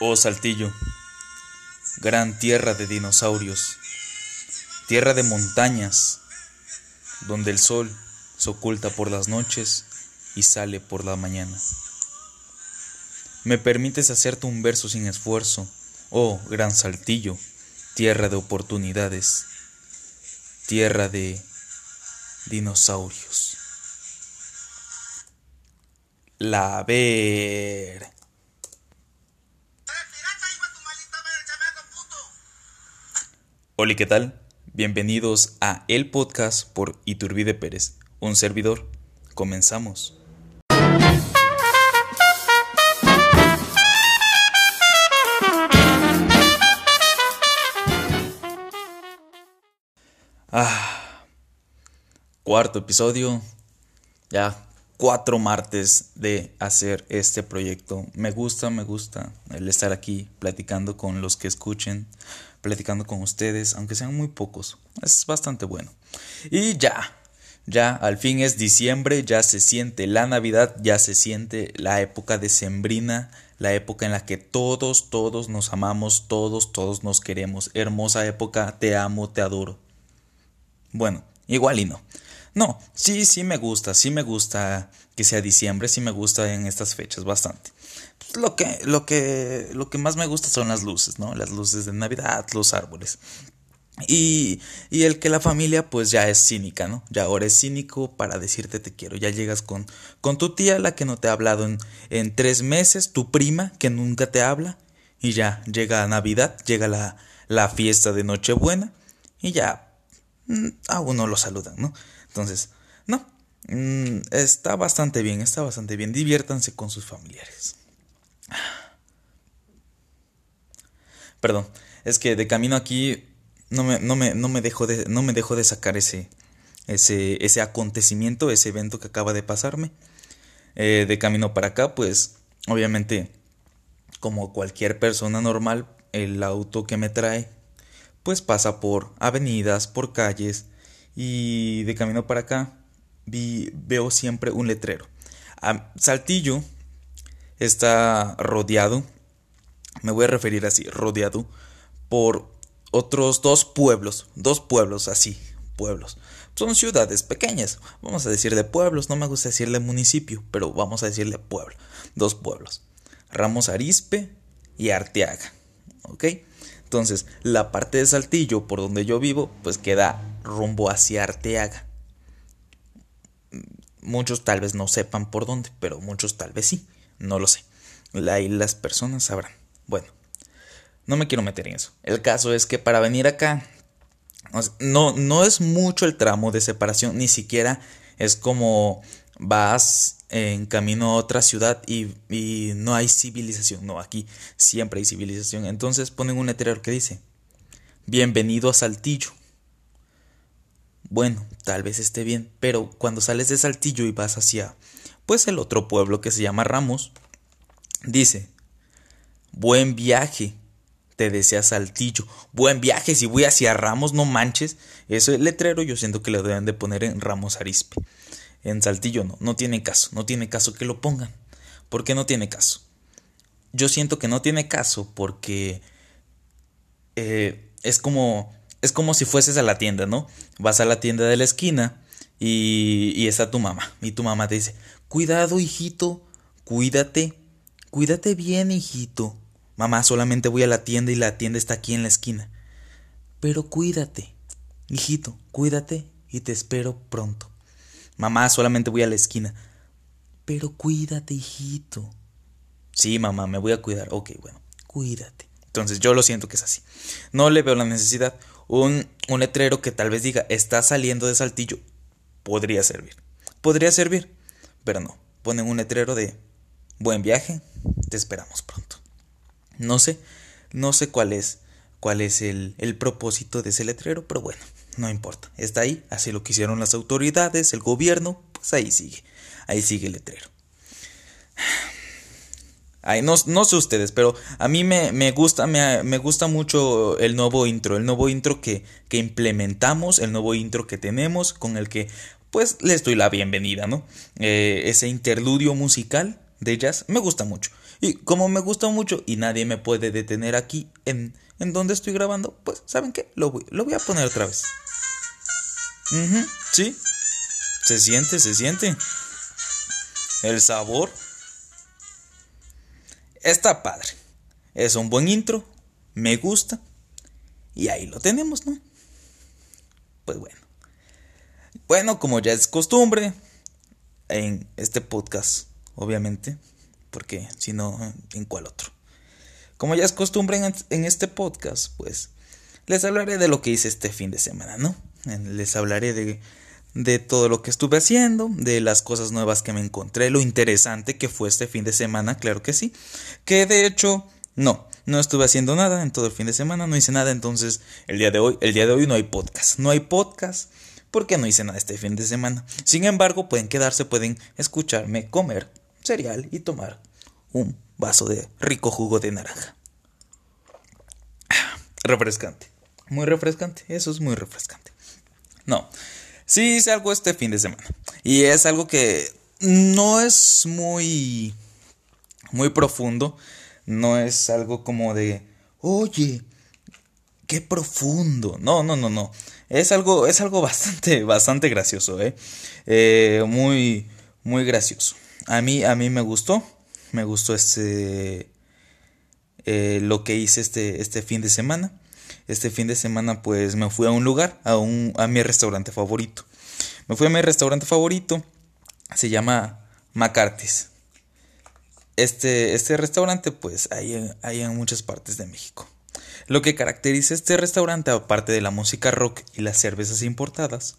Oh Saltillo, gran tierra de dinosaurios, tierra de montañas, donde el sol se oculta por las noches y sale por la mañana. Me permites hacerte un verso sin esfuerzo, oh gran Saltillo, tierra de oportunidades, tierra de dinosaurios. La ver. Hola, ¿qué tal? Bienvenidos a El Podcast por Iturbide Pérez, un servidor. Comenzamos. Ah, cuarto episodio. Ya cuatro martes de hacer este proyecto. Me gusta, me gusta el estar aquí platicando con los que escuchen, platicando con ustedes, aunque sean muy pocos. Es bastante bueno. Y ya, ya al fin es diciembre, ya se siente la Navidad, ya se siente la época decembrina, la época en la que todos, todos nos amamos, todos, todos nos queremos. Hermosa época, te amo, te adoro. Bueno, igual y no. No, sí, sí me gusta, sí me gusta que sea diciembre, sí me gusta en estas fechas bastante. Lo que, lo que, lo que más me gusta son las luces, ¿no? Las luces de Navidad, los árboles. Y, y, el que la familia pues ya es cínica, ¿no? Ya ahora es cínico para decirte te quiero. Ya llegas con, con tu tía, la que no te ha hablado en, en tres meses, tu prima que nunca te habla, y ya llega Navidad, llega la, la fiesta de Nochebuena, y ya mm, a uno lo saludan, ¿no? Entonces, no, mm, está bastante bien, está bastante bien. Diviértanse con sus familiares. Perdón, es que de camino aquí no me, no me, no me, dejo, de, no me dejo de sacar ese, ese, ese acontecimiento, ese evento que acaba de pasarme. Eh, de camino para acá, pues obviamente, como cualquier persona normal, el auto que me trae, pues pasa por avenidas, por calles, y de camino para acá vi, veo siempre un letrero. Saltillo está rodeado, me voy a referir así, rodeado por otros dos pueblos, dos pueblos así, pueblos. Son ciudades pequeñas, vamos a decirle pueblos, no me gusta decirle municipio, pero vamos a decirle pueblo, dos pueblos. Ramos Arispe y Arteaga, ¿ok? Entonces, la parte de Saltillo, por donde yo vivo, pues queda rumbo hacia Arteaga. Muchos tal vez no sepan por dónde, pero muchos tal vez sí, no lo sé. Ahí las personas sabrán. Bueno, no me quiero meter en eso. El caso es que para venir acá, no, no es mucho el tramo de separación, ni siquiera es como vas en camino a otra ciudad y, y, no hay civilización. No, aquí siempre hay civilización. Entonces ponen un letrero que dice, bienvenido a Saltillo. Bueno, tal vez esté bien, pero cuando sales de Saltillo y vas hacia, pues el otro pueblo que se llama Ramos, dice, buen viaje, te desea Saltillo. Buen viaje, si voy hacia Ramos, no manches. Ese letrero yo siento que lo deben de poner en Ramos Arispe. En Saltillo no, no tiene caso, no tiene caso que lo pongan. ¿Por qué no tiene caso? Yo siento que no tiene caso porque eh, es como es como si fueses a la tienda, ¿no? Vas a la tienda de la esquina y, y está tu mamá y tu mamá te dice, cuidado hijito, cuídate, cuídate bien hijito. Mamá, solamente voy a la tienda y la tienda está aquí en la esquina. Pero cuídate, hijito, cuídate y te espero pronto. Mamá, solamente voy a la esquina. Pero cuídate, hijito. Sí, mamá, me voy a cuidar. Ok, bueno, cuídate. Entonces yo lo siento que es así. No le veo la necesidad. Un, un letrero que tal vez diga, está saliendo de Saltillo, podría servir. Podría servir, pero no. Ponen un letrero de, buen viaje, te esperamos pronto. No sé, no sé cuál es, cuál es el, el propósito de ese letrero, pero bueno, no importa, está ahí, así lo quisieron las autoridades, el gobierno, pues ahí sigue, ahí sigue el letrero. Ay, no, sé ustedes, pero a mí me, gusta, me, gusta mucho el nuevo intro, el nuevo intro que, implementamos, el nuevo intro que tenemos, con el que pues les doy la bienvenida, ¿no? Eh, ese interludio musical de jazz me gusta mucho. Y como me gusta mucho y nadie me puede detener aquí en, en donde estoy grabando, pues, ¿saben qué? Lo voy, lo voy a poner otra vez. sí. Se siente, se siente. El sabor. Está padre. Es un buen intro. Me gusta. Y ahí lo tenemos, ¿no? Pues bueno. Bueno, como ya es costumbre en este podcast, obviamente, porque si no, ¿en cuál otro? Como ya es costumbre en, este podcast, pues les hablaré de lo que hice este fin de semana, ¿no? Les hablaré de, de todo lo que estuve haciendo, de las cosas nuevas que me encontré, lo interesante que fue este fin de semana, claro que sí. Que de hecho, no, no estuve haciendo nada en todo el fin de semana, no hice nada, entonces el día de hoy, el día de hoy no hay podcast, no hay podcast porque no hice nada este fin de semana. Sin embargo, pueden quedarse, pueden escucharme comer cereal y tomar un vaso de rico jugo de naranja. Refrescante. Muy refrescante. Eso es muy refrescante. No. Sí hice algo este fin de semana. Y es algo que no es muy... Muy profundo. No es algo como de... Oye, qué profundo. No, no, no, no. Es algo, es algo bastante, bastante gracioso, ¿eh? ¿eh? muy, muy gracioso. A mí, a mí me gustó. Me gustó este, eh, lo que hice este, este fin de semana. Este fin de semana, pues me fui a un lugar, a, un, a mi restaurante favorito. Me fui a mi restaurante favorito. Se llama McCarthy's. Este, este restaurante, pues, hay, hay en muchas partes de México. Lo que caracteriza este restaurante, aparte de la música rock y las cervezas importadas,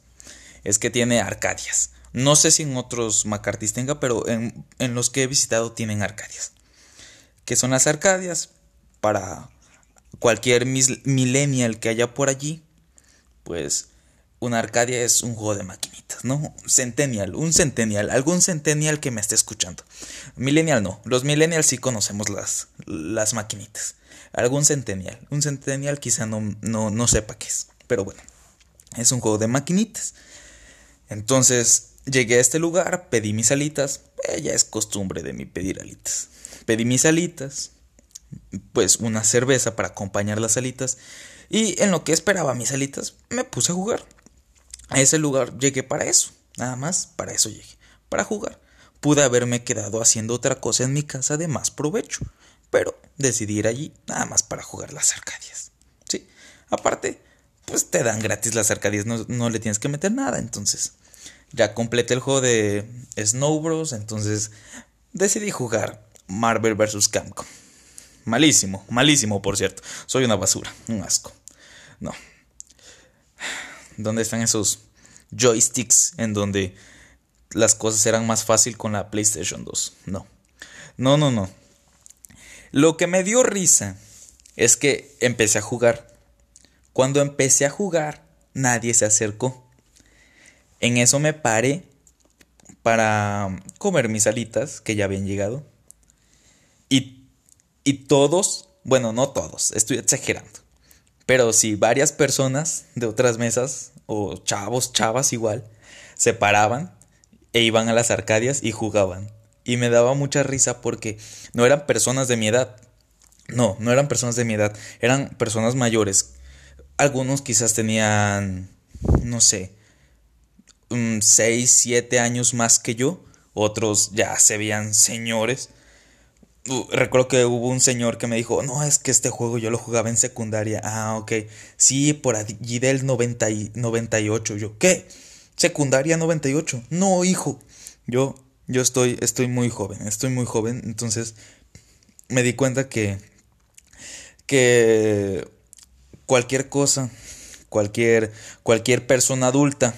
es que tiene arcadias. No sé si en otros McCarthy's tenga, pero en, los que he visitado tienen arcadias. ¿Qué son las arcadias? Para cualquier millennial que haya por allí, pues una arcadia es un juego de maquinitas, ¿no? Centennial, un centennial, algún centennial que me esté escuchando. Millennial no, los millennials sí conocemos las, las maquinitas algún centennial. Un centennial quizá no, no, no sepa qué es, pero bueno, es un juego de maquinitas. Entonces llegué a este lugar, pedí mis alitas, eh, ya es costumbre de mí pedir alitas. Pedí mis alitas, pues una cerveza para acompañar las alitas, y en lo que esperaba mis alitas, me puse a jugar. A ese lugar llegué para eso, nada más para eso llegué, para jugar. Pude haberme quedado haciendo otra cosa en mi casa de más provecho, pero decidí ir allí nada más para jugar las arcadias. Sí, aparte, pues te dan gratis las arcadias, no, le tienes que meter nada, entonces ya completé el juego de Snow Bros, entonces decidí jugar Marvel vs. Capcom. Malísimo, malísimo, por cierto. Soy una basura, un asco. No. ¿Dónde están esos joysticks en donde las cosas eran más fácil con la PlayStation 2? No. No, no, no. Lo que me dio risa es que empecé a jugar. Cuando empecé a jugar, nadie se acercó. En eso me paré para comer mis alitas que ya habían llegado. Y, todos, bueno, no todos, estoy exagerando. Pero sí, varias personas de otras mesas, o chavos, chavas igual, se paraban e iban a las arcadias y jugaban y me daba mucha risa porque no eran personas de mi edad. No, no eran personas de mi edad, eran personas mayores. Algunos quizás tenían, no sé, 6, 7 años más que yo. Otros ya se veían señores. Recuerdo que hubo un señor que me dijo, no, es que este juego yo lo jugaba en secundaria. Ah, ok. Sí, por allí del 90 y 98. Yo, ¿qué? ¿Secundaria 98? No, hijo. Yo, yo estoy, estoy muy joven, estoy muy joven, entonces me di cuenta que, que cualquier cosa, cualquier, cualquier persona adulta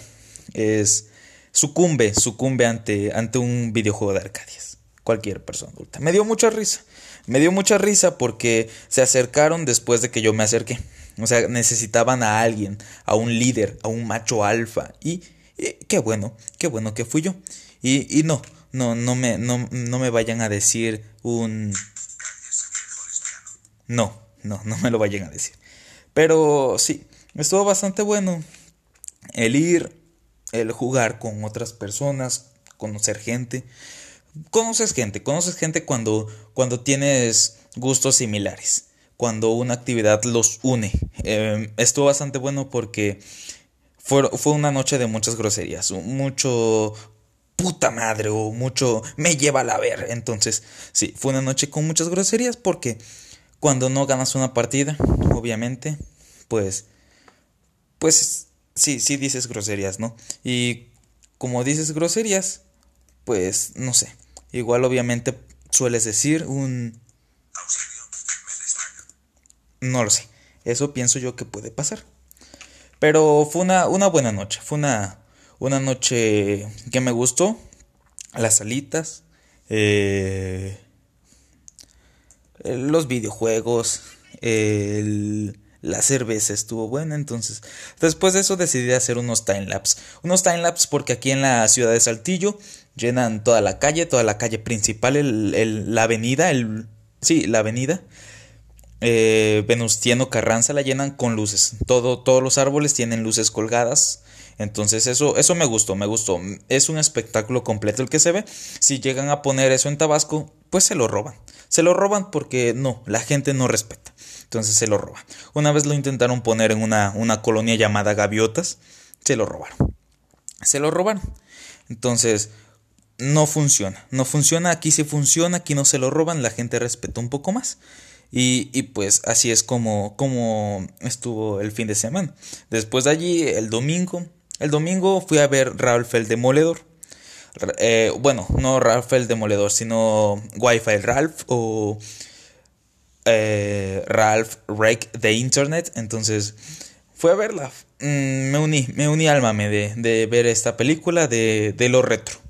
es sucumbe, sucumbe ante, ante un videojuego de Arcadias. Cualquier persona adulta. Me dio mucha risa. Me dio mucha risa porque se acercaron después de que yo me acerqué. O sea, necesitaban a alguien, a un líder, a un macho alfa. Y, y qué bueno, qué bueno que fui yo. Y, y no, no, no me, no, no me vayan a decir un... No, no, no me lo vayan a decir. Pero sí, estuvo bastante bueno el ir, el jugar con otras personas, conocer gente. Conoces gente, conoces gente cuando, cuando tienes gustos similares, cuando una actividad los une. Em, estuvo bastante bueno porque fue, fue una noche de muchas groserías, mucho puta madre o mucho me lleva a la ver. Entonces, sí, fue una noche con muchas groserías porque cuando no ganas una partida, obviamente, pues, pues sí, sí dices groserías, ¿no? Y como dices groserías, pues, no sé, igual obviamente sueles decir un... No lo sé, eso pienso yo que puede pasar. Pero fue una, una buena noche, fue una, una noche que me gustó. Las salitas, eh, los videojuegos, la cerveza estuvo buena. Entonces, después de eso decidí hacer unos timelapse. Unos timelapse porque aquí en la ciudad de Saltillo llenan toda la calle, toda la calle principal, el, la avenida, el, sí, la avenida. Eh, Venustiano Carranza la llenan con luces. Todo, todos los árboles tienen luces colgadas entonces eso, eso me gustó, me gustó. Es un espectáculo completo el que se ve. Si llegan a poner eso en Tabasco, pues se lo roban. Se lo roban porque no, la gente no respeta. Entonces se lo roban. Una vez lo intentaron poner en una, una colonia llamada Gaviotas, se lo robaron. Se lo robaron. Entonces, no funciona. No funciona, aquí sí funciona, aquí no se lo roban, la gente respeta un poco más. Y, y, pues así es como, como estuvo el fin de semana. Después de allí, el domingo, el domingo fui a ver Ralph el Demoledor. Eh, bueno, no Ralph el Demoledor, sino Wi-Fi Ralph o eh, Ralph Rake de Internet. Entonces fui a verla. Mm, me uní, me uní al mame de, de ver esta película de, de lo retro.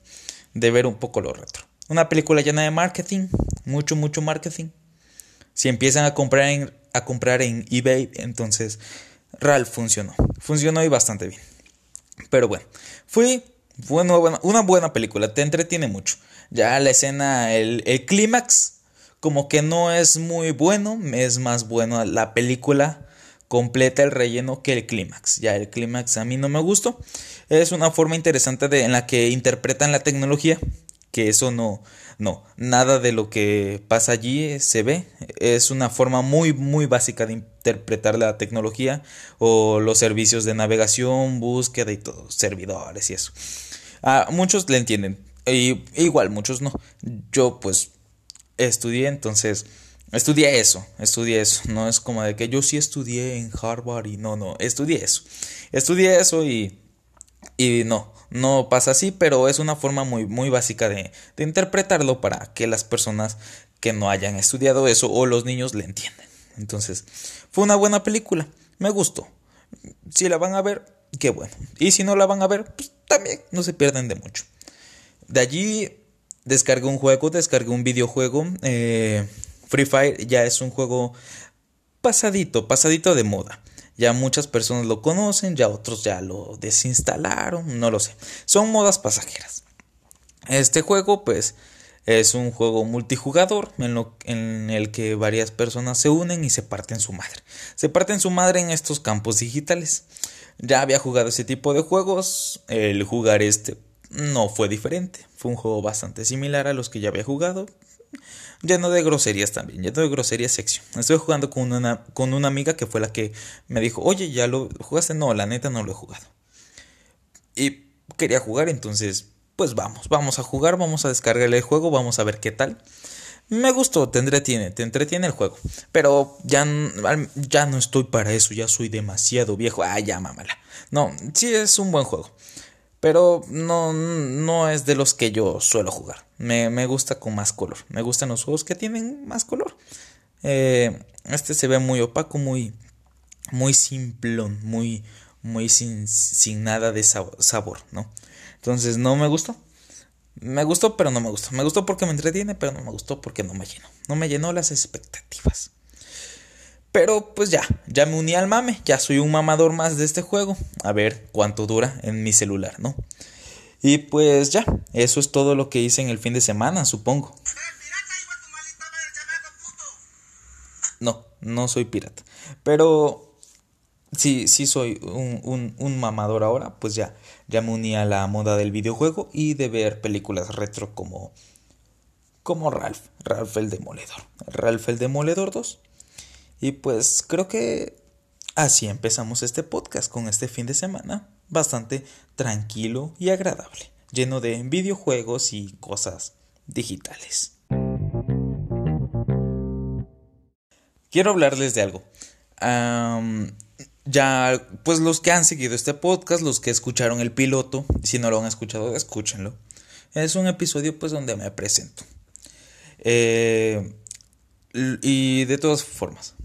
De ver un poco lo retro. Una película llena de marketing, mucho, mucho marketing. Si empiezan a comprar en, a comprar en eBay, entonces Ralph funcionó. Funcionó y bastante bien. Pero bueno, fue bueno, una buena película, te entretiene mucho. Ya la escena, el, el clímax, como que no es muy bueno, es más bueno la película completa el relleno que el clímax. Ya el clímax a mí no me gustó. Es una forma interesante de, en la que interpretan la tecnología, que eso no, no, nada de lo que pasa allí se ve. Es una forma muy, muy básica de interpretar la tecnología o los servicios de navegación, búsqueda y todo, servidores y eso. A muchos le entienden, y, igual muchos no. Yo pues estudié, entonces estudié eso, estudié eso. No es como de que yo sí estudié en Harvard y no, no, estudié eso. Estudié eso y, y no, no pasa así, pero es una forma muy, muy básica de, de interpretarlo para que las personas que no hayan estudiado eso o los niños le entiendan. Entonces, fue una buena película, me gustó. Si la van a ver, qué bueno. Y si no la van a ver, pues también no se pierden de mucho. De allí descargué un juego, descargué un videojuego. Eh, Free Fire ya es un juego pasadito, pasadito de moda. Ya muchas personas lo conocen, ya otros ya lo desinstalaron, no lo sé. Son modas pasajeras. Este juego pues es un juego multijugador en, en, el que varias personas se unen y se parten su madre. Se parten su madre en estos campos digitales. Ya había jugado ese tipo de juegos, el jugar este no fue diferente. Fue un juego bastante similar a los que ya había jugado lleno de groserías también, lleno de groserías sección. Estoy jugando con una, con una amiga que fue la que me dijo, oye, ¿ya lo jugaste? No, la neta no lo he jugado. Y quería jugar, entonces, pues vamos, vamos a jugar, vamos a descargarle el juego, vamos a ver qué tal. Me gustó, te entretiene, te entretiene el juego. Pero ya, ya no estoy para eso, ya soy demasiado viejo. Ah, ya, mamala. No, sí es un buen juego. Pero no, no es de los que yo suelo jugar. Me, me gusta con más color. Me gustan los juegos que tienen más color. Eh, este se ve muy opaco, muy, muy simplón, muy, muy sin, sin nada de sabor, ¿no? Entonces no me gustó. Me gustó, pero no me gustó. Me gustó porque me entretiene, pero no me gustó porque no me llenó. No me llenó las expectativas. Pero pues ya, ya me uní al mame, ya soy un mamador más de este juego. A ver cuánto dura en mi celular, ¿no? Y pues ya, eso es todo lo que hice en el fin de semana, supongo. No, no soy pirata. Pero sí, sí soy un, un, mamador ahora, pues ya, ya me uní a la moda del videojuego y de ver películas retro como como Ralph, Ralph el Demoledor, Ralph el Demoledor 2. Y pues creo que así empezamos este podcast con este fin de semana, bastante tranquilo y agradable, lleno de videojuegos y cosas digitales. Quiero hablarles de algo. ya, pues los que han seguido este podcast, los que escucharon el piloto, si no lo han escuchado, escúchenlo. Es un episodio pues donde me presento. Eh, y de todas formas,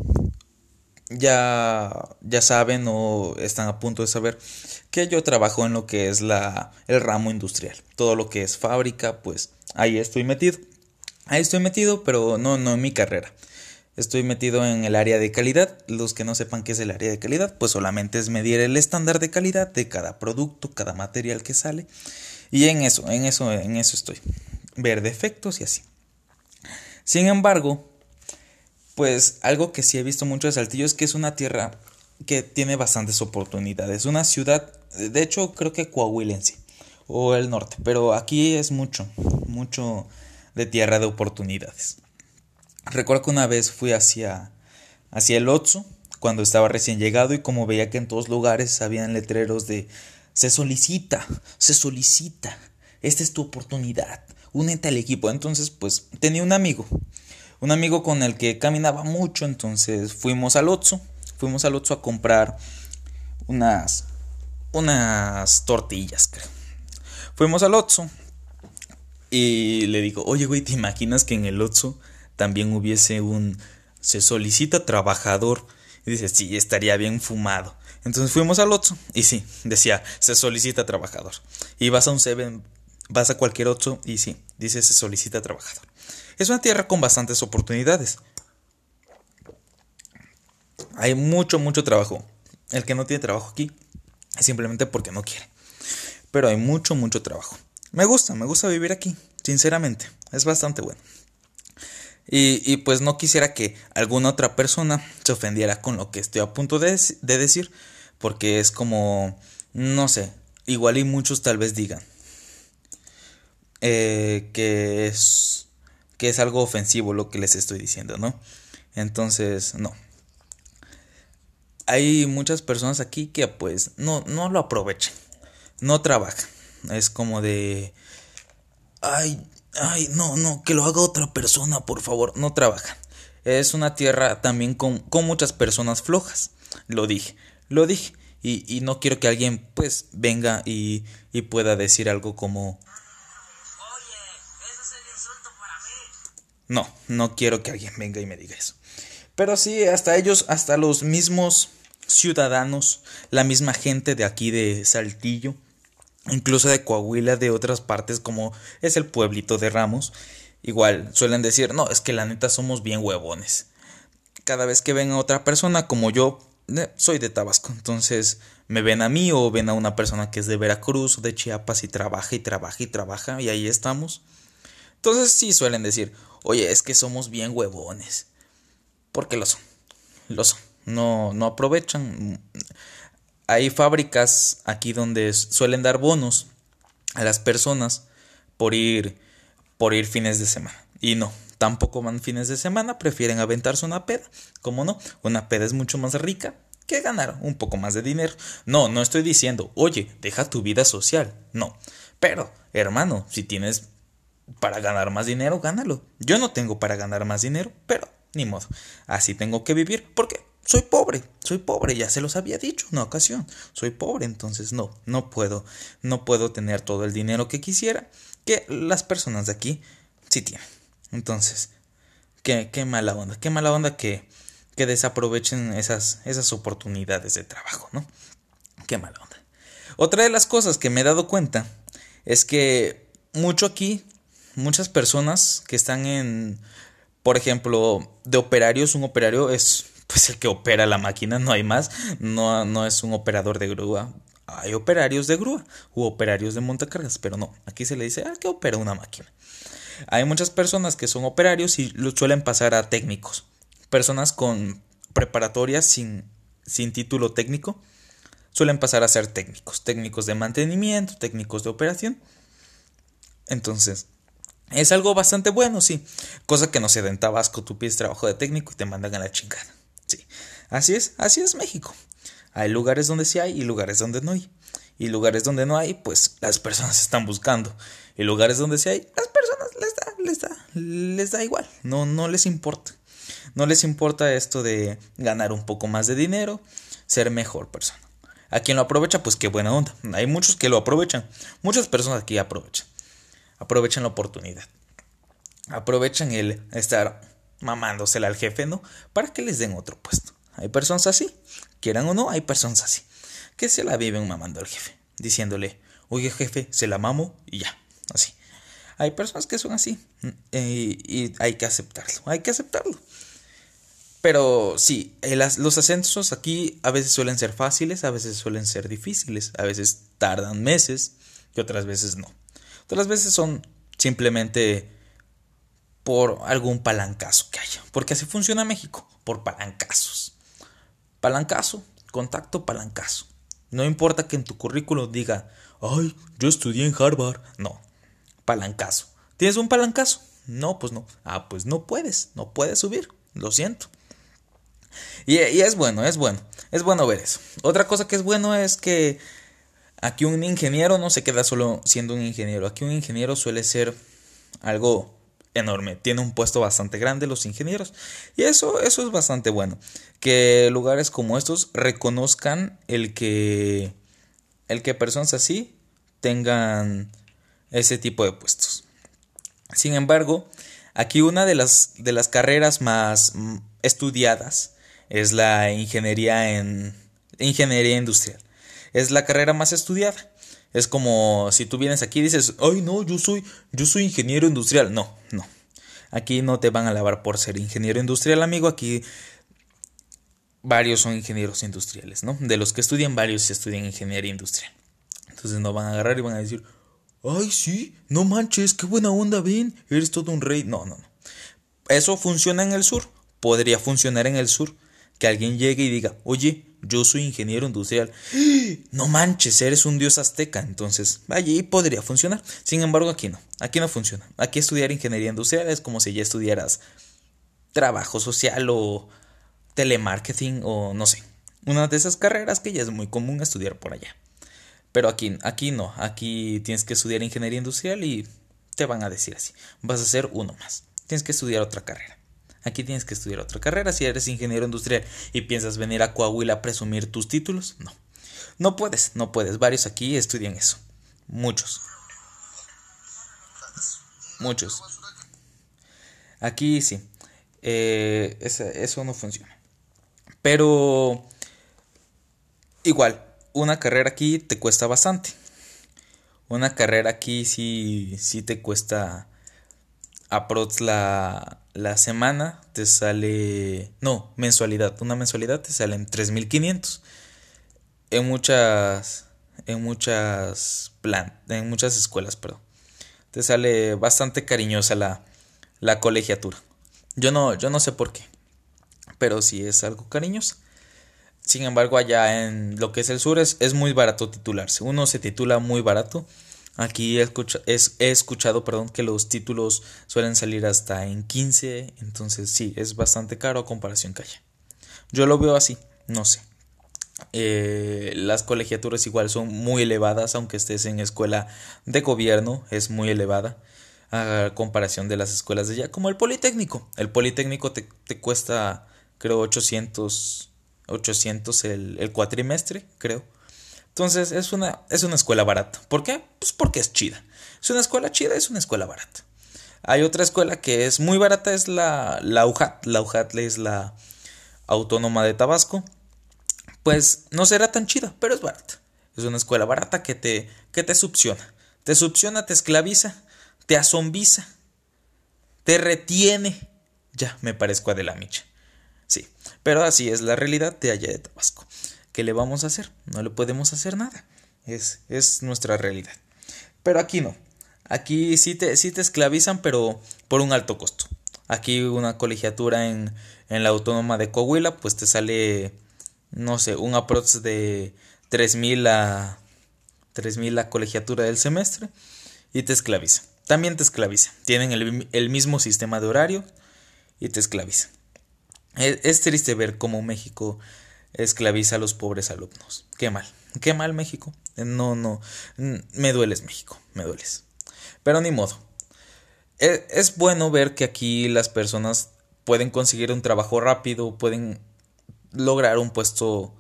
ya, ya saben o están a punto de saber que yo trabajo en lo que es la, el ramo industrial. Todo lo que es fábrica, pues ahí estoy metido. Ahí estoy metido, pero no, no en mi carrera. Estoy metido en el área de calidad. Los que no sepan qué es el área de calidad, pues solamente es medir el estándar de calidad de cada producto, cada material que sale. Y en eso, en eso, en eso estoy. Ver defectos y así. Sin embargo, pues algo que sí he visto mucho de Saltillo es que es una tierra que tiene bastantes oportunidades. Una ciudad, de hecho creo que coahuilense o el norte, pero aquí es mucho, mucho de tierra de oportunidades. Recuerdo que una vez fui hacia, hacia el Otso cuando estaba recién llegado y como veía que en todos lugares habían letreros de se solicita, se solicita, esta es tu oportunidad, únete al equipo. Entonces, pues tenía un amigo, un amigo con el que caminaba mucho, entonces fuimos al Otso, fuimos al Otso a comprar unas unas tortillas. Fuimos al Otso y le digo, "Oye, güey, ¿te imaginas que en el Otso también hubiese un se solicita trabajador?" Y dice, "Sí, estaría bien fumado." Entonces fuimos al Otso y sí, decía, "Se solicita trabajador." Y vas a un Seven Vas a cualquier otro y sí, dice se solicita trabajador. Es una tierra con bastantes oportunidades. Hay mucho, mucho trabajo. El que no tiene trabajo aquí es simplemente porque no quiere. Pero hay mucho, mucho trabajo. Me gusta, me gusta vivir aquí, sinceramente. Es bastante bueno. Y, pues no quisiera que alguna otra persona se ofendiera con lo que estoy a punto de, de decir. Porque es como, no sé, igual y muchos tal vez digan, eh, que es que es algo ofensivo lo que les estoy diciendo, ¿no? Entonces, no. Hay muchas personas aquí que pues no, no lo aprovechan, no trabajan. Es como de, ay, ay, no, no, que lo haga otra persona, por favor, no trabajan. Es una tierra también con, con muchas personas flojas, lo dije, lo dije. Y, y, no quiero que alguien pues venga y, y pueda decir algo como No, no quiero que alguien venga y me diga eso. Pero sí, hasta ellos, hasta los mismos ciudadanos, la misma gente de aquí de Saltillo, incluso de Coahuila, de otras partes como es el pueblito de Ramos, igual suelen decir, no, es que la neta somos bien huevones. Cada vez que ven a otra persona como yo, soy de Tabasco, entonces me ven a mí o ven a una persona que es de Veracruz o de Chiapas y trabaja y trabaja y trabaja y ahí estamos. Entonces sí suelen decir, oye, es que somos bien huevones. Porque lo son, lo son. No, no aprovechan. Hay fábricas aquí donde suelen dar bonos a las personas por ir, por ir fines de semana. Y no, tampoco van fines de semana, prefieren aventarse una peda. ¿Cómo no? Una peda es mucho más rica que ganar un poco más de dinero. No, no estoy diciendo, oye, deja tu vida social. No. Pero, hermano, si tienes para ganar más dinero, gánalo. Yo no tengo para ganar más dinero, pero ni modo. Así tengo que vivir porque soy pobre, soy pobre, ya se los había dicho una ocasión. Soy pobre, entonces no, no puedo, no puedo tener todo el dinero que quisiera que las personas de aquí sí tienen. Entonces, qué, qué mala onda, qué mala onda que, que desaprovechen esas, esas oportunidades de trabajo, ¿no? Qué mala onda. Otra de las cosas que me he dado cuenta es que mucho aquí muchas personas que están en, por ejemplo, de operarios, un operario es pues el que opera la máquina, no hay más, no, no es un operador de grúa. Hay operarios de grúa u operarios de montacargas, pero no, aquí se le dice, ah, que opera una máquina. Hay muchas personas que son operarios y lo suelen pasar a técnicos. Personas con preparatorias sin, sin título técnico suelen pasar a ser técnicos, técnicos de mantenimiento, técnicos de operación. Entonces, Es algo bastante bueno, sí. Cosa que no se da en Tabasco, tú pides trabajo de técnico y te mandan a la chingada. Sí. Así es, así es México. Hay lugares donde sí hay y lugares donde no hay. Y lugares donde no hay, pues las personas están buscando. Y lugares donde sí hay, las personas les da, les da, les da igual. No, no les importa. No les importa esto de ganar un poco más de dinero, ser mejor persona. A quien lo aprovecha, pues qué buena onda. Hay muchos que lo aprovechan. Muchas personas aquí aprovechan. Aprovechan la oportunidad. Aprovechan el estar mamándosela al jefe, ¿no? Para que les den otro puesto. Hay personas así. Quieran o no, hay personas así. Que se la viven mamando al jefe. Diciéndole, oye jefe, se la mamo y ya. Así. Hay personas que son así. Eh, y hay que aceptarlo. Hay que aceptarlo. Pero sí, los ascensos aquí a veces suelen ser fáciles, a veces suelen ser difíciles, a veces tardan meses y otras veces no. Otras veces son simplemente por algún palancazo que haya. Porque así funciona México, por palancazos. Palancazo, contacto, palancazo. No importa que en tu currículo diga, ay, yo estudié en Harvard. No, palancazo. ¿Tienes un palancazo? No, pues no. Ah, pues no puedes, no puedes subir. Lo siento. Y, es bueno, es bueno. Es bueno ver eso. Otra cosa que es bueno es que aquí un ingeniero no se queda solo siendo un ingeniero. Aquí un ingeniero suele ser algo enorme. Tiene un puesto bastante grande los ingenieros. Y eso, eso es bastante bueno. Que lugares como estos reconozcan el que, el que personas así tengan ese tipo de puestos. Sin embargo, aquí una de las, de las carreras más estudiadas es la ingeniería en ingeniería industrial. Es la carrera más estudiada. Es como si tú vienes aquí y dices, "Ay, no, yo soy yo soy ingeniero industrial." No, no. Aquí no te van a lavar por ser ingeniero industrial, amigo. Aquí varios son ingenieros industriales, ¿no? De los que estudian varios estudian ingeniería industrial. Entonces no van a agarrar y van a decir, "Ay, sí, no manches, qué buena onda, ven, eres todo un rey." No, no, no. Eso funciona en el sur, podría funcionar en el sur que alguien llegue y diga, oye, yo soy ingeniero industrial. No manches, eres un dios azteca. Entonces, allí podría funcionar. Sin embargo, aquí no. Aquí no funciona. Aquí estudiar ingeniería industrial es como si ya estudiaras trabajo social o telemarketing o no sé. Una de esas carreras que ya es muy común estudiar por allá. Pero aquí, aquí no. Aquí tienes que estudiar ingeniería industrial y te van a decir así. Vas a ser uno más. Tienes que estudiar otra carrera. Aquí tienes que estudiar otra carrera. Si eres ingeniero industrial y piensas venir a Coahuila a presumir tus títulos, no. No puedes, no puedes. Varios aquí estudian eso. Muchos. Muchos. Aquí sí. Eh, eso no funciona. Pero igual, una carrera aquí te cuesta bastante. Una carrera aquí sí, sí te cuesta aprox la, la semana te sale, no, mensualidad, una mensualidad te sale en 3500. En muchas en muchas plan, en muchas escuelas, perdón. Te sale bastante cariñosa la la colegiatura. Yo no yo no sé por qué, pero sí es algo cariñoso. Sin embargo, allá en lo que es el sur es, es muy barato titularse. Uno se titula muy barato Aquí he, escuchado perdón, que los títulos suelen salir hasta en 15, entonces sí, es bastante caro a comparación que allá. Yo lo veo así, no sé. Eh, las colegiaturas igual son muy elevadas, aunque estés en escuela de gobierno, es muy elevada a comparación de las escuelas de allá, como el Politécnico. El Politécnico te, te cuesta, creo, 800, 800 el, el cuatrimestre, creo. Entonces es una, es una escuela barata. ¿Por qué? Pues porque es chida. Es una escuela chida, es una escuela barata. Hay otra escuela que es muy barata, es la, la UJAT. La UJAT es la Autónoma de Tabasco. Pues no será tan chida, pero es barata. Es una escuela barata que te, que te succiona. Te te esclaviza, te azombiza, te retiene. Ya, me parezco a de la micha. Sí, pero así es la realidad de allá de Tabasco. ¿Qué le vamos a hacer? No le podemos hacer nada. Es, es nuestra realidad. Pero aquí no. Aquí sí te, sí te esclavizan, pero por un alto costo. Aquí una colegiatura en, en la autónoma de Coahuila, pues te sale, no sé, un aprox de 3.000 a 3.000 la colegiatura del semestre y te esclaviza. también te esclavizan. Tienen el, mismo sistema de horario y te esclavizan. Es, es, triste ver cómo México esclaviza a los pobres alumnos. Qué mal, qué mal México. No, no, me dueles México, me dueles. Pero ni modo. E, es bueno ver que aquí las personas pueden conseguir un trabajo rápido, pueden lograr un puesto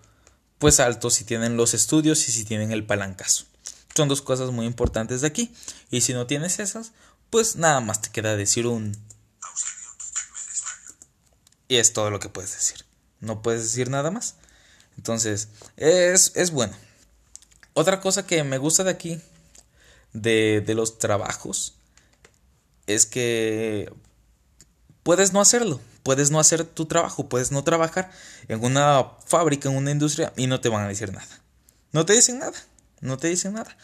pues alto si tienen los estudios y si tienen el palancazo. Son dos cosas muy importantes de aquí. Y si no tienes esas, pues nada más te queda decir un... Y es todo lo que puedes decir. No puedes decir nada más. Entonces, es, es bueno. Otra cosa que me gusta de aquí, de, de los trabajos, es que puedes no hacerlo, puedes no hacer tu trabajo, puedes no trabajar en una fábrica, en una industria y no te van a decir nada. No te dicen nada, no te dicen nada.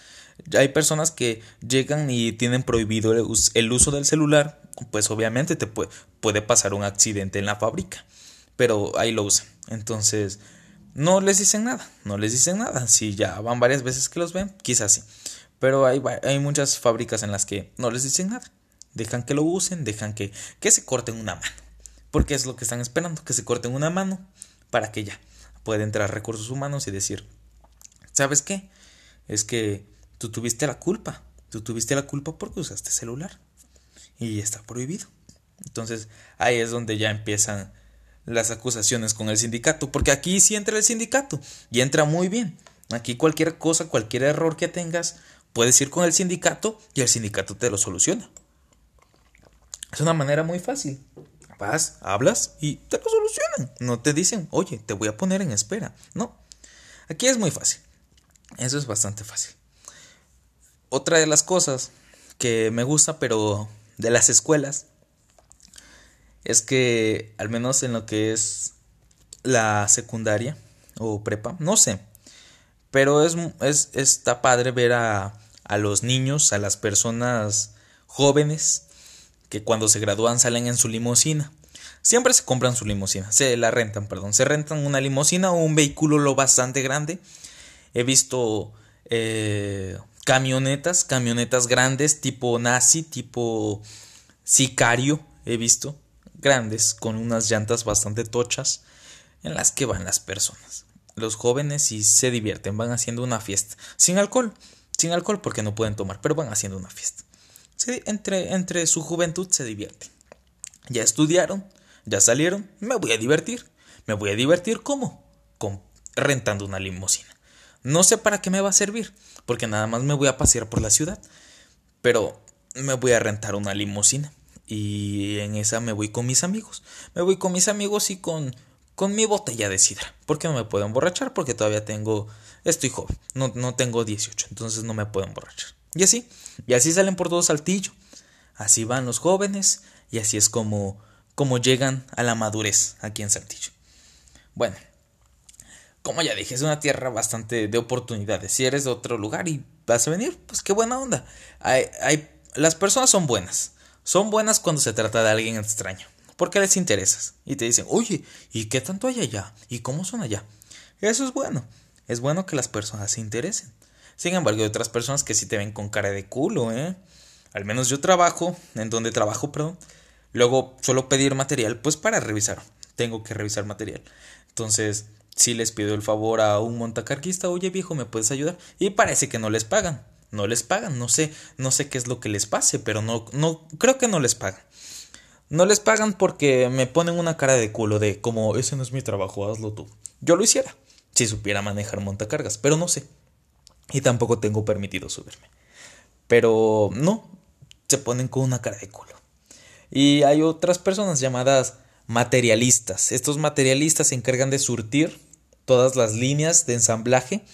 Hay personas que llegan y tienen prohibido el uso del celular, pues obviamente te puede, puede pasar un accidente en la fábrica, pero ahí lo usan. Entonces, no les dicen nada, no les dicen nada. Si ya van varias veces que los ven, quizás sí. Pero hay, hay muchas fábricas en las que no les dicen nada. Dejan que lo usen, dejan que, se corten una mano. Porque es lo que están esperando, que se corten una mano para que ya pueda entrar recursos humanos y decir, ¿sabes qué? Es que tú tuviste la culpa, tú tuviste la culpa porque usaste celular y está prohibido. Entonces ahí es donde ya empiezan las acusaciones con el sindicato, porque aquí sí entra el sindicato y entra muy bien. Aquí cualquier cosa, cualquier error que tengas, puedes ir con el sindicato y el sindicato te lo soluciona. Es una manera muy fácil. Vas, hablas y te lo solucionan. No te dicen, oye, te voy a poner en espera. No. Aquí es muy fácil. Eso es bastante fácil. Otra de las cosas que me gusta, pero de las escuelas, es que al menos en lo que es la secundaria o prepa, no sé, pero es, es está padre ver a, a los niños, a las personas jóvenes que cuando se gradúan salen en su limusina. Siempre se compran su limusina, se la rentan, perdón, se rentan una limusina o un vehículo lo bastante grande. He visto eh, camionetas, camionetas grandes tipo nazi, tipo sicario, he visto, grandes, con unas llantas bastante tochas, en las que van las personas. Los jóvenes y se divierten, van haciendo una fiesta, sin alcohol, sin alcohol porque no pueden tomar, pero van haciendo una fiesta entre, entre su juventud se divierten. Ya estudiaron, ya salieron, me voy a divertir. ¿Me voy a divertir cómo? Con, rentando una limusina. No sé para qué me va a servir, porque nada más me voy a pasear por la ciudad. Pero me voy a rentar una limusina. Y en esa me voy con mis amigos. Me voy con mis amigos y con, con mi botella de sidra. Porque no me puedo emborrachar, porque todavía tengo. Estoy joven. No, no tengo 18, entonces no me puedo emborrachar. Y así, y así salen por todo Saltillo. Así van los jóvenes y así es como, como llegan a la madurez aquí en Saltillo. Bueno, como ya dije, es una tierra bastante de oportunidades. Si eres de otro lugar y vas a venir, pues qué buena onda. Hay, hay, las personas son buenas. Son buenas cuando se trata de alguien extraño. Porque les interesas. Y te dicen, oye, ¿y qué tanto hay allá? ¿Y cómo son allá? Eso es bueno. Es bueno que las personas se interesen. Sin embargo, hay otras personas que sí te ven con cara de culo, ¿eh? Al menos yo trabajo, en donde trabajo, perdón. Luego suelo pedir material, pues para revisar. Tengo que revisar material. Entonces, si les pido el favor a un montacarguista, oye viejo, ¿me puedes ayudar? Y parece que no les pagan. No les pagan, no sé, no sé qué es lo que les pase, pero no, no, creo que no les pagan. No les pagan porque me ponen una cara de culo de como ese no es mi trabajo, hazlo tú. Yo lo hiciera, si supiera manejar montacargas, pero no sé y tampoco tengo permitido subirme. Pero no, se ponen con una cara de culo. Y hay otras personas llamadas materialistas. Estos materialistas se encargan de surtir todas las líneas de ensamblaje.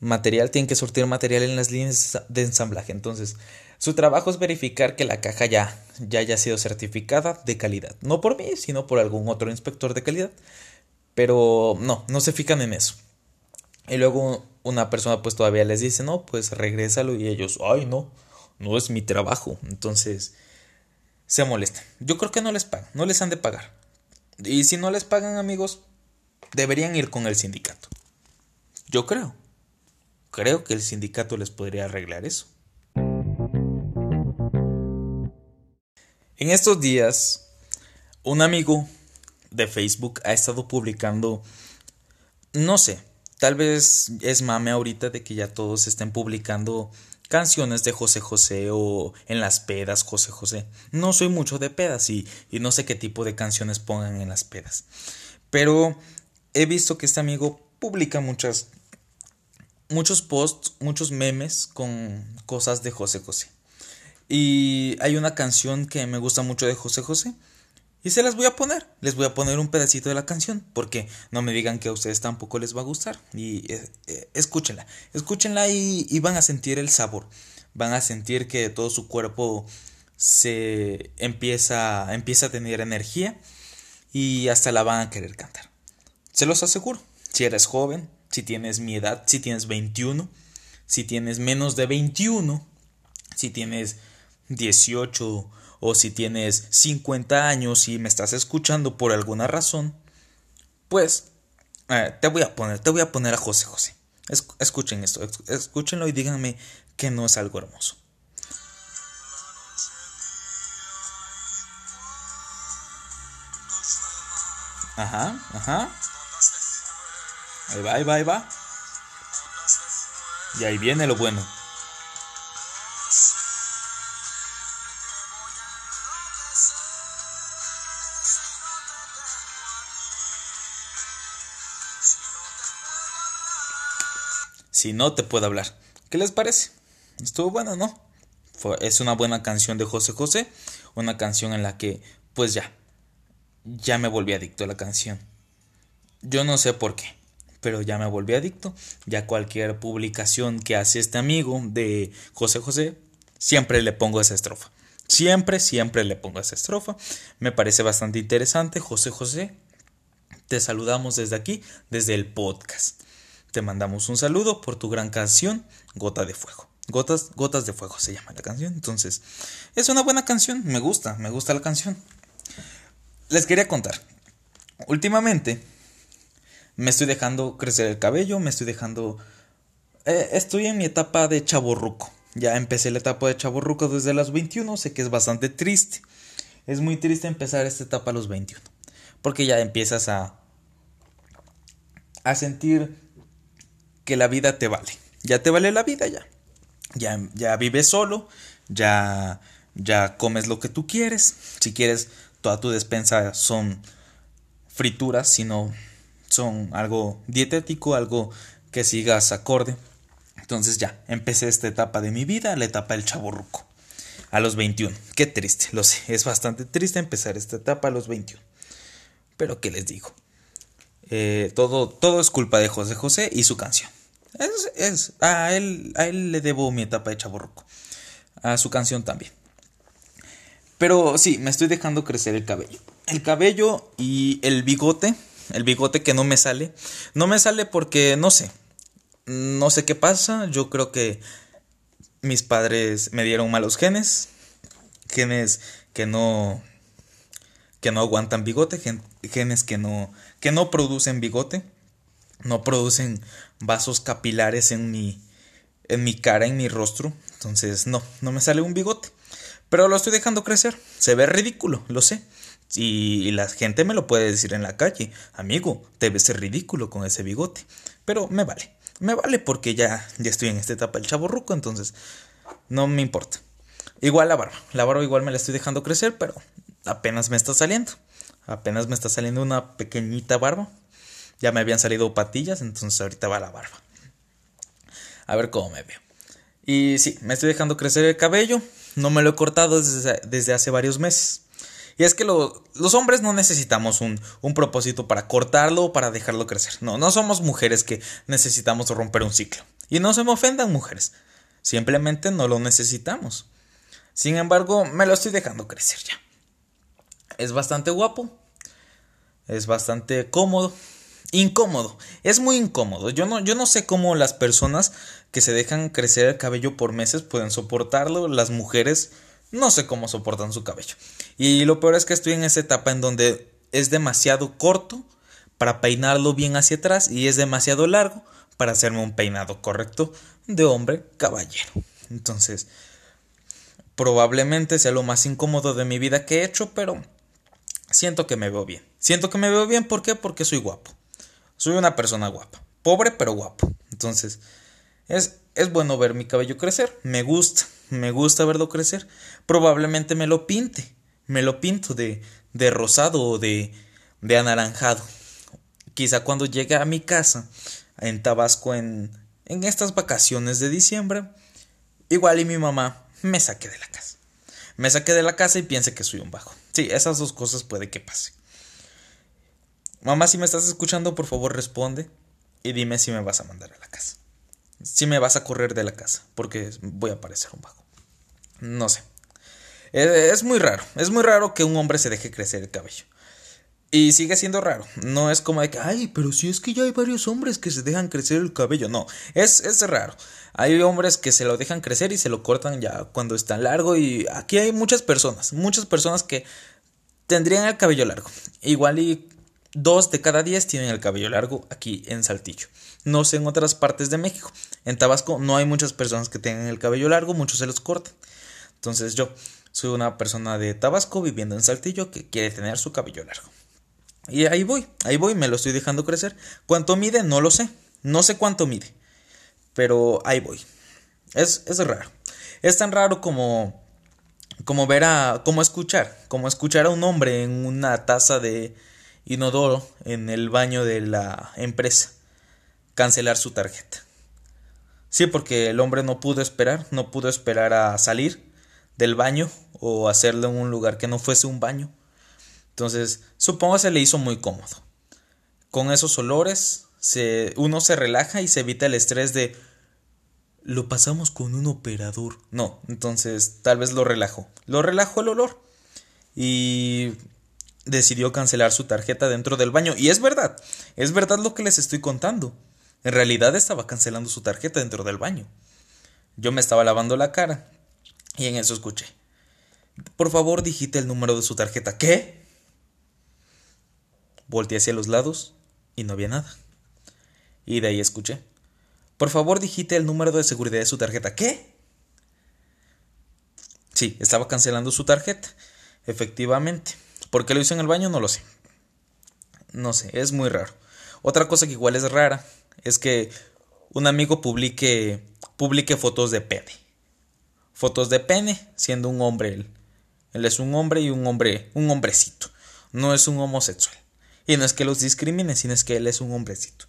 Material, tienen que surtir material en las líneas de ensamblaje. Entonces, su trabajo es verificar que la caja ya, ya haya sido certificada de calidad. No por mí, sino por algún otro inspector de calidad. Pero no, no se fijan en eso. Y luego una persona pues todavía les dice, no, pues regrésalo y ellos, ay, no, no es mi trabajo. Entonces se molestan. Yo creo que no les pagan, no les han de pagar. Y si no les pagan amigos, deberían ir con el sindicato. Yo creo. Creo que el sindicato les podría arreglar eso. En estos días, un amigo de Facebook ha estado publicando, no sé, tal vez es mame ahorita de que ya todos estén publicando canciones de José José o en las pedas José José. No soy mucho de pedas y, no sé qué tipo de canciones pongan en las pedas. Pero he visto que este amigo publica muchas muchos posts, muchos memes con cosas de José José. Y hay una canción que me gusta mucho de José José. Y se las voy a poner. Les voy a poner un pedacito de la canción. Porque no me digan que a ustedes tampoco les va a gustar. Y eh, eh, escúchenla. Escúchenla y, y van a sentir el sabor. Van a sentir que todo su cuerpo se empieza, empieza a tener energía. Y hasta la van a querer cantar. Se los aseguro. Si eres joven, si tienes mi edad, si tienes 21, si tienes menos de 21, si tienes 18 o si tienes 50 años y me estás escuchando por alguna razón, pues eh, te voy a poner, te voy a poner a José José. escuchen esto, escúchenlo y díganme que no es algo hermoso. Ajá, ajá. Ahí va, ahí va, ahí va. Y ahí viene lo bueno. Si no te puedo hablar. ¿Qué les parece? Estuvo bueno, ¿no? es una buena canción de José José. Una canción en la que, pues ya, ya me volví adicto a la canción. Yo no sé por qué pero ya me volví adicto. Ya cualquier publicación que hace este amigo de José José, siempre le pongo esa estrofa. Siempre, siempre le pongo esa estrofa. Me parece bastante interesante. José José, te saludamos desde aquí, desde el podcast. Te mandamos un saludo por tu gran canción, Gota de Fuego. Gotas, Gotas de Fuego se llama la canción. Entonces, es una buena canción. Me gusta, me gusta la canción. Les quería contar. Últimamente me estoy dejando crecer el cabello, me estoy dejando... Eh, estoy en mi etapa de chaborruco. Ya empecé la etapa de chaborruco desde los 21, sé que es bastante triste. Es muy triste empezar esta etapa a los 21. Porque ya empiezas a... a sentir que la vida te vale. Ya te vale la vida ya. Ya, ya vives solo, ya, ya comes lo que tú quieres. Si quieres, toda tu despensa son frituras, sino son algo dietético, algo que sigas acorde. Entonces ya, empecé esta etapa de mi vida, la etapa del chaborruco. A los 21. Qué triste, lo sé. Es bastante triste empezar esta etapa a los 21. Pero ¿qué les digo? Eh, todo, todo es culpa de José José y su canción. Es, es, a, él, a él le debo mi etapa de chaborruco. A su canción también. Pero sí, me estoy dejando crecer el cabello. El cabello y el bigote el bigote que no me sale. No me sale porque no sé. No sé qué pasa. Yo creo que mis padres me dieron malos genes. Genes que no que no aguantan bigote, genes que no que no producen bigote, no producen vasos capilares en mi en mi cara, en mi rostro. Entonces, no, no me sale un bigote. Pero lo estoy dejando crecer. Se ve ridículo, lo sé. Y, la gente me lo puede decir en la calle, amigo, te ves ridículo con ese bigote. Pero me vale, me vale porque ya, ya estoy en esta etapa del chaborruco, entonces no me importa. Igual la barba, la barba igual me la estoy dejando crecer, pero apenas me está saliendo. Apenas me está saliendo una pequeñita barba. Ya me habían salido patillas, entonces ahorita va la barba. A ver cómo me veo. Y sí, me estoy dejando crecer el cabello. No me lo he cortado desde, desde hace varios meses. Y es que los hombres no necesitamos un, propósito para cortarlo o para dejarlo crecer. No, no somos mujeres que necesitamos romper un ciclo. Y no se me ofendan mujeres. Simplemente no lo necesitamos. Sin embargo, me lo estoy dejando crecer ya. Es bastante guapo. Es bastante cómodo. Incómodo. Es muy incómodo. Yo no, yo no sé cómo las personas que se dejan crecer el cabello por meses pueden soportarlo. Las mujeres no sé cómo soportan su cabello. Y lo peor es que estoy en esa etapa en donde es demasiado corto para peinarlo bien hacia atrás y es demasiado largo para hacerme un peinado correcto de hombre caballero. Entonces, Probablemente sea lo más incómodo de mi vida que he hecho, pero siento que me veo bien. Siento que me veo bien, ¿por qué? Porque soy guapo. Soy una persona guapa. Pobre, pero guapo. Entonces, es, es bueno ver mi cabello crecer. Me gusta, me gusta verlo crecer. Probablemente me lo pinte. Me lo pinto de, de rosado o de, de anaranjado. Quizá cuando llegue a mi casa, en Tabasco, en, en estas vacaciones de diciembre, igual y mi mamá me saqué de la casa. Me saqué de la casa y piense que soy un bajo. Sí, esas dos cosas puede que pase. Mamá, si me estás escuchando, por favor responde y dime si me vas a mandar a la casa. Si me vas a correr de la casa, porque voy a parecer un bajo. No sé. Es muy raro, es muy raro que un hombre se deje crecer el cabello. Y sigue siendo raro. No es como de que, ay, pero si es que ya hay varios hombres que se dejan crecer el cabello. No, es, es raro. Hay hombres que se lo dejan crecer y se lo cortan ya cuando está largo. Y aquí hay muchas personas, muchas personas que tendrían el cabello largo. Igual y dos de cada diez tienen el cabello largo aquí en Saltillo. No sé en otras partes de México. En Tabasco no hay muchas personas que tengan el cabello largo, muchos se los cortan. Entonces yo soy una persona de Tabasco viviendo en Saltillo que quiere tener su cabello largo. Y ahí voy, ahí voy, me lo estoy dejando crecer. ¿Cuánto mide? No lo sé. No sé cuánto mide. Pero ahí voy. Es, es raro. Es tan raro como, como ver a, como escuchar, como escuchar a un hombre en una taza de inodoro en el baño de la empresa cancelar su tarjeta. Sí, porque el hombre no pudo esperar, no pudo esperar a salir del baño o hacerlo en un lugar que no fuese un baño. Entonces, supongo que se le hizo muy cómodo. Con esos olores, uno se relaja y se evita el estrés de lo pasamos con un operador. No, entonces tal vez lo relajó. Lo relajó el olor. Y decidió cancelar su tarjeta dentro del baño. Y es verdad, es verdad lo que les estoy contando. En realidad estaba cancelando su tarjeta dentro del baño. Yo me estaba lavando la cara y en eso escuché. Por favor, digite el número de su tarjeta. ¿Qué? Volteé hacia los lados y no había nada. Y de ahí escuché. Por favor, digite el número de seguridad de su tarjeta. ¿Qué? Sí, estaba cancelando su tarjeta. Efectivamente. ¿Por qué lo hizo en el baño? No lo sé. No sé, es muy raro. Otra cosa que igual es rara es que un amigo publique, publique fotos de pene. Fotos de pene siendo un hombre él. Él es un hombre y un hombre, un hombrecito. No es un homosexual. Y no es que los discrimine, sino es que él es un hombrecito.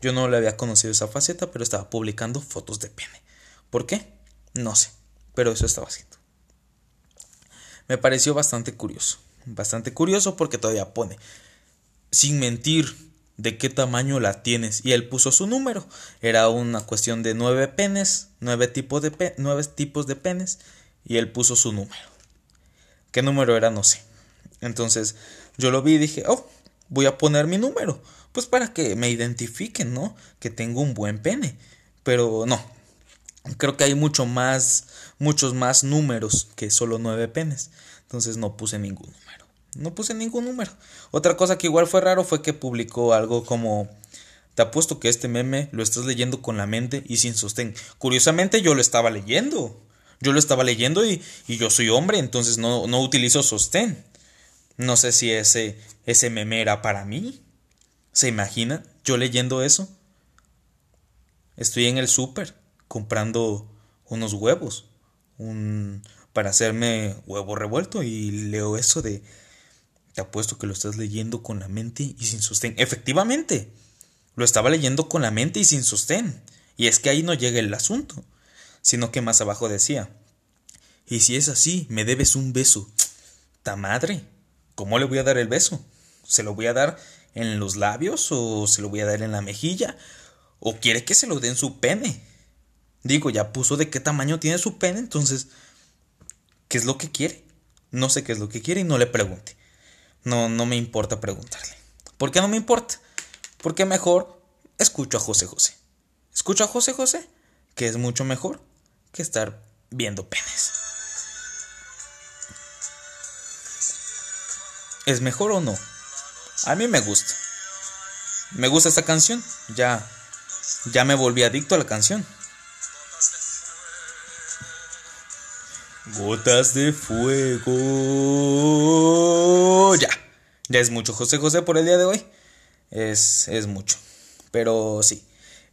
Yo no le había conocido esa faceta, pero estaba publicando fotos de pene. ¿Por qué? No sé, pero eso estaba haciendo. Me pareció bastante curioso. Bastante curioso porque todavía pone, sin mentir, de qué tamaño la tienes. Y él puso su número. Era una cuestión de nueve penes, nueve tipos de, tipos de penes. Y él puso su número. ¿Qué número era? No sé. Entonces yo lo vi y dije, oh, voy a poner mi número, pues para que me identifiquen, ¿no? Que tengo un buen pene. Pero no, creo que hay mucho más, muchos más números que solo nueve penes. Entonces no puse ningún número. No puse ningún número. Otra cosa que igual fue raro fue que publicó algo como te apuesto que este meme lo estás leyendo con la mente y sin sostén. Curiosamente yo lo estaba leyendo. Yo lo estaba leyendo y, y yo soy hombre, entonces no, no utilizo sostén. No sé si ese, ese meme era para mí. ¿Se imagina? Yo leyendo eso. Estoy en el súper comprando unos huevos un, para hacerme huevo revuelto y leo eso de te apuesto que lo estás leyendo con la mente y sin sostén. Efectivamente, lo estaba leyendo con la mente y sin sostén. Y es que ahí no llega el asunto, sino que más abajo decía, y si es así, me debes un beso. ¡Ta madre! ¿Cómo le voy a dar el beso? ¿Se lo voy a dar en los labios o se lo voy a dar en la mejilla? ¿O quiere que se lo dé en su pene? Digo, ya puso de qué tamaño tiene su pene, entonces, ¿qué es lo que quiere? No sé qué es lo que quiere y no le pregunte. No, no me importa preguntarle. ¿Por qué no me importa? Porque mejor escucho a José José. Escucho a José José, que es mucho mejor que estar viendo penes. ¿Es mejor o no? A mí me gusta. Me gusta esta canción. Ya ya me volví adicto a la canción. Gotas de fuego. Ya. Ya es mucho, José José, por el día de hoy. Es, es mucho. Pero sí.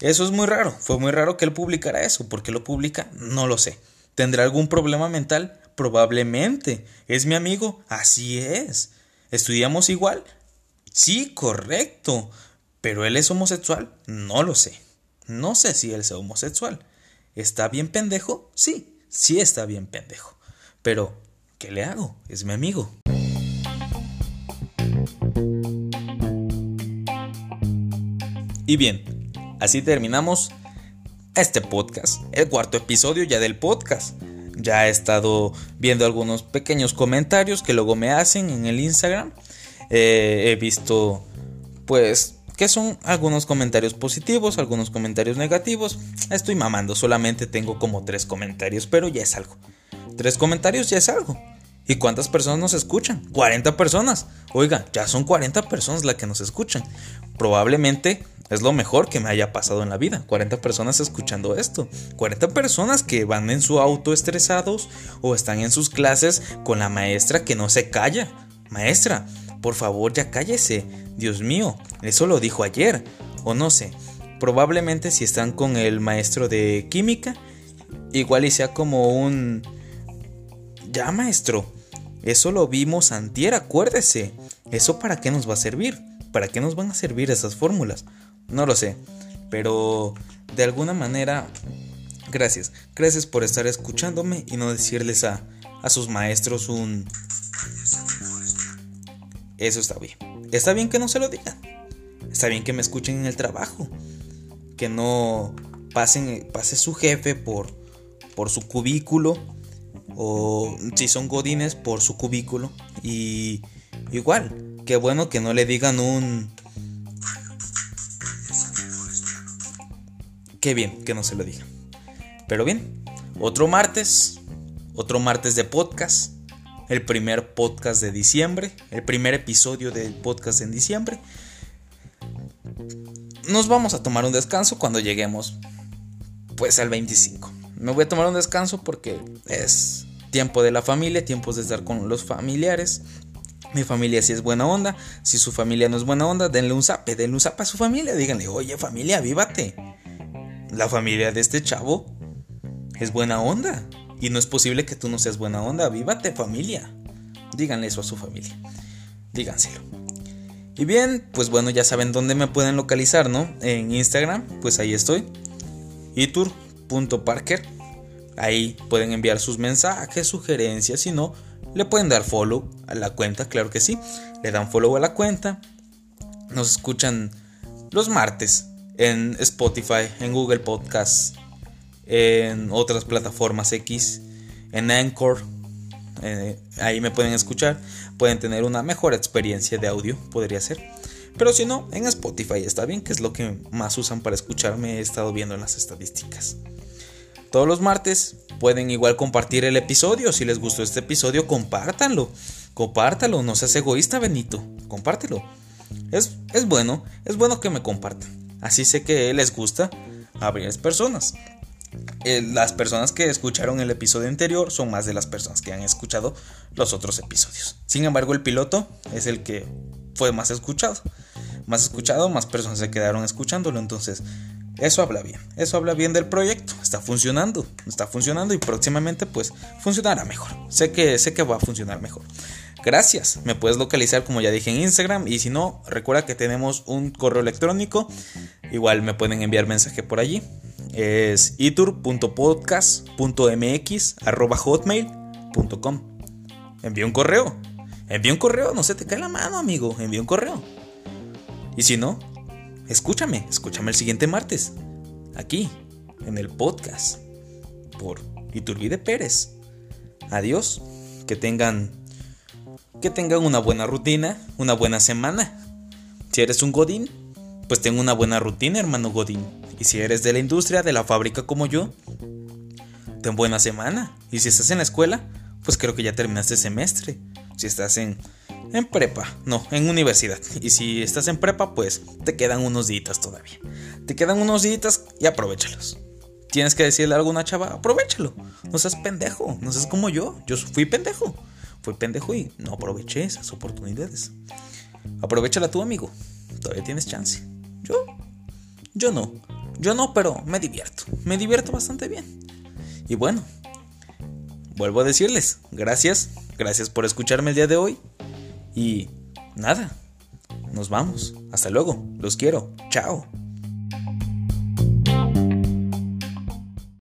Eso es muy raro. Fue muy raro que él publicara eso. ¿Por qué lo publica? No lo sé. ¿Tendrá algún problema mental? Probablemente. ¿Es mi amigo? Así es. ¿Estudiamos igual? Sí, correcto. ¿Pero él es homosexual? No lo sé. No sé si él es homosexual. ¿Está bien pendejo? Sí, sí está bien pendejo. Pero, ¿qué le hago? Es mi amigo. Y bien, así terminamos este podcast, el cuarto episodio ya del podcast. Ya he estado viendo algunos pequeños comentarios que luego me hacen en el Instagram. Eh, he visto, pues, que son algunos comentarios positivos, algunos comentarios negativos. Estoy mamando, solamente tengo como tres comentarios, pero ya es algo. Tres comentarios ya es algo. ¿Y cuántas personas nos escuchan? 40 personas. Oiga, ya son 40 personas las que nos escuchan. Probablemente es lo mejor que me haya pasado en la vida. 40 personas escuchando esto. 40 personas que van en su auto estresados o están en sus clases con la maestra que no se calla. Maestra, por favor ya cállese. Dios mío, eso lo dijo ayer. O no sé. Probablemente si están con el maestro de química, igual y sea como un... Ya maestro, eso lo vimos antier, acuérdese. ¿Eso para qué nos va a servir? ¿Para qué nos van a servir esas fórmulas? No lo sé. Pero de alguna manera, gracias. Gracias por estar escuchándome y no decirles a, a sus maestros un... Eso está bien. Está bien que no se lo digan. Está bien que me escuchen en el trabajo. Que no pasen, pase su jefe por, por su cubículo o si son godines por su cubículo y igual, qué bueno que no le digan un Qué bien que no se lo digan. Pero bien, otro martes, otro martes de podcast, el primer podcast de diciembre, el primer episodio del podcast en diciembre. Nos vamos a tomar un descanso cuando lleguemos pues al 25 me voy a tomar un descanso porque es tiempo de la familia, tiempo de estar con los familiares. Mi familia si es buena onda, si su familia no es buena onda, denle un zape, denle un zape a su familia, díganle, oye familia, vívate. La familia de este chavo es buena onda. Y no es posible que tú no seas buena onda, vívate familia. Díganle eso a su familia. Díganselo. Y bien, pues bueno, ya saben dónde me pueden localizar, ¿no? En Instagram, pues ahí estoy. Itur Parker. Ahí pueden enviar sus mensajes, sugerencias, si no, le pueden dar follow a la cuenta, claro que sí. Le dan follow a la cuenta. Nos escuchan los martes en Spotify, en Google Podcasts, en otras plataformas X, en Anchor. Eh, ahí me pueden escuchar. Pueden tener una mejor experiencia de audio, podría ser. Pero si no, en Spotify está bien, que es lo que más usan para escucharme. He estado viendo en las estadísticas. Todos los martes pueden igual compartir el episodio. Si les gustó este episodio, compártanlo. Compártalo, no seas egoísta, Benito. Compártelo. Es, es bueno, es bueno que me compartan. Así sé que les gusta a varias personas. Eh, las personas que escucharon el episodio anterior son más de las personas que han escuchado los otros episodios. Sin embargo, el piloto es el que fue más escuchado. Más escuchado, más personas se quedaron escuchándolo. Entonces, eso habla bien. Eso habla bien del proyecto. Está funcionando. Está funcionando y próximamente pues funcionará mejor. Sé que, sé que va a funcionar mejor. Gracias. Me puedes localizar como ya dije en Instagram. Y si no, recuerda que tenemos un correo electrónico. Igual me pueden enviar mensaje por allí. Es itur.podcast.mx hotmail.com. Envía un correo. Envía un correo, no se te cae la mano, amigo. Envía un correo. Y si no, escúchame, escúchame el siguiente martes. Aquí, en el podcast. Por Iturbide Pérez. Adiós. Que tengan. Que tengan una buena rutina, una buena semana. Si eres un Godín, pues tengo una buena rutina, hermano Godín. Y si eres de la industria, de la fábrica como yo, ten buena semana. Y si estás en la escuela, pues creo que ya terminaste semestre si estás en, en prepa, no, en universidad. Y si estás en prepa, pues te quedan unos días todavía. Te quedan unos días y aprovechalos. tienes que decirle a alguna chava, aprovechalo. No seas pendejo, no seas como yo. Yo fui pendejo. Fui pendejo y no aproveché esas oportunidades. Aprovechala tú, amigo. Todavía tienes chance. Yo, yo no. Yo no, pero me divierto. Me divierto bastante bien. Y bueno, vuelvo a decirles, gracias. Gracias por escucharme el día de hoy. Y nada, nos vamos. Hasta luego. Los quiero. Chao.